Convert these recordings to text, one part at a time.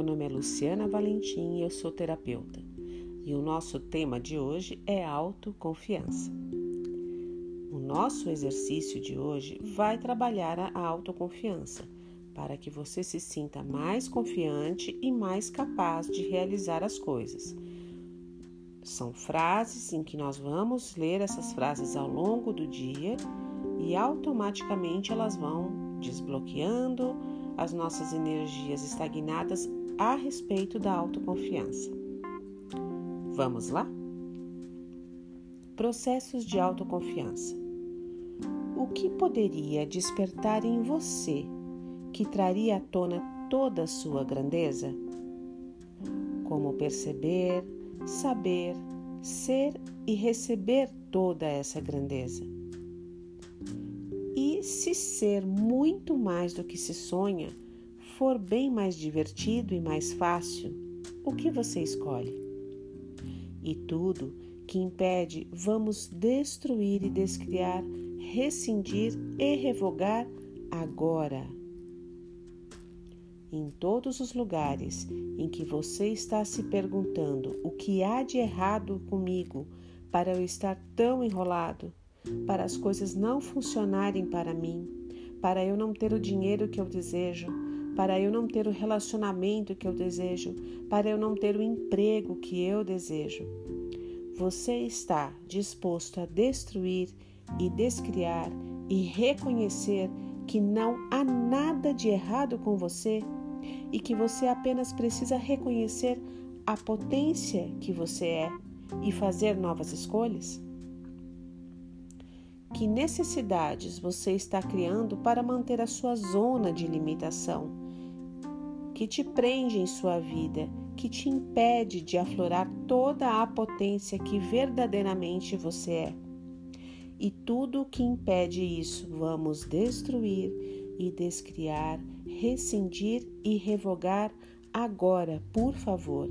nome é Luciana Valentim e eu sou terapeuta. E o nosso tema de hoje é autoconfiança. O nosso exercício de hoje vai trabalhar a autoconfiança para que você se sinta mais confiante e mais capaz de realizar as coisas. São frases em que nós vamos ler essas frases ao longo do dia e automaticamente elas vão desbloqueando as nossas energias estagnadas a respeito da autoconfiança. Vamos lá? Processos de autoconfiança. O que poderia despertar em você que traria à tona toda a sua grandeza? Como perceber, saber, ser e receber toda essa grandeza? E se ser muito mais do que se sonha for bem mais divertido e mais fácil, o que você escolhe? E tudo que impede, vamos destruir e descriar, rescindir e revogar agora. Em todos os lugares em que você está se perguntando o que há de errado comigo para eu estar tão enrolado, para as coisas não funcionarem para mim, para eu não ter o dinheiro que eu desejo, para eu não ter o relacionamento que eu desejo, para eu não ter o emprego que eu desejo. Você está disposto a destruir e descriar e reconhecer que não há nada de errado com você e que você apenas precisa reconhecer a potência que você é e fazer novas escolhas? Que necessidades você está criando para manter a sua zona de limitação, que te prende em sua vida, que te impede de aflorar toda a potência que verdadeiramente você é? E tudo o que impede isso, vamos destruir e descriar, rescindir e revogar agora, por favor.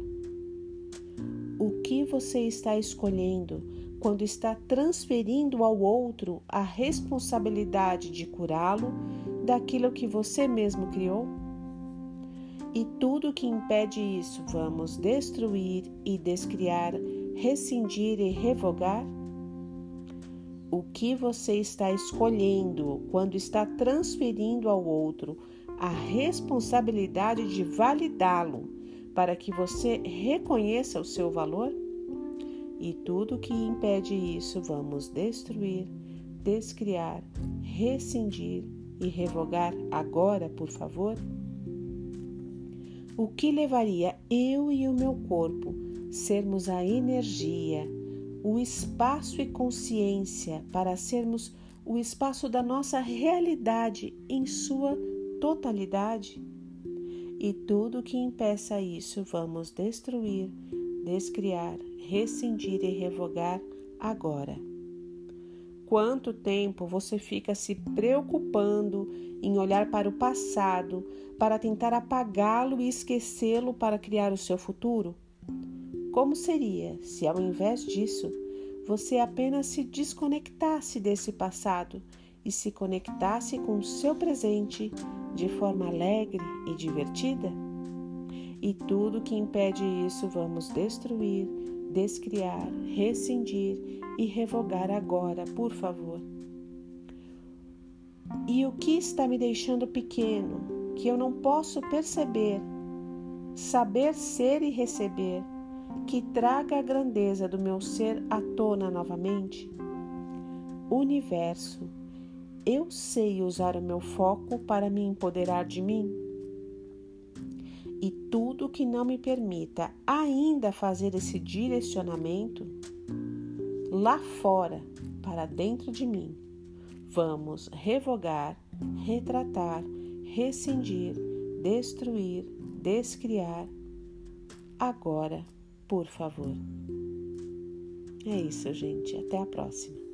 O que você está escolhendo quando está transferindo ao outro a responsabilidade de curá-lo daquilo que você mesmo criou? E tudo que impede isso, vamos destruir e descriar, rescindir e revogar? O que você está escolhendo quando está transferindo ao outro a responsabilidade de validá-lo para que você reconheça o seu valor? E tudo que impede isso vamos destruir, descriar, rescindir e revogar agora, por favor? O que levaria eu e o meu corpo sermos a energia, o espaço e consciência para sermos o espaço da nossa realidade em sua totalidade? E tudo que impeça isso vamos destruir, descriar, rescindir e revogar agora. Quanto tempo você fica se preocupando em olhar para o passado para tentar apagá-lo e esquecê-lo para criar o seu futuro? Como seria se, ao invés disso, você apenas se desconectasse desse passado e se conectasse com o seu presente de forma alegre e divertida? E tudo que impede isso vamos destruir, descriar, rescindir e revogar agora, por favor. E o que está me deixando pequeno, que eu não posso perceber, saber ser e receber, que traga a grandeza do meu ser à tona novamente? Universo, eu sei usar o meu foco para me empoderar de mim? E tudo que não me permita ainda fazer esse direcionamento lá fora para dentro de mim. Vamos revogar, retratar, rescindir, destruir, descriar. Agora, por favor. É isso, gente. Até a próxima.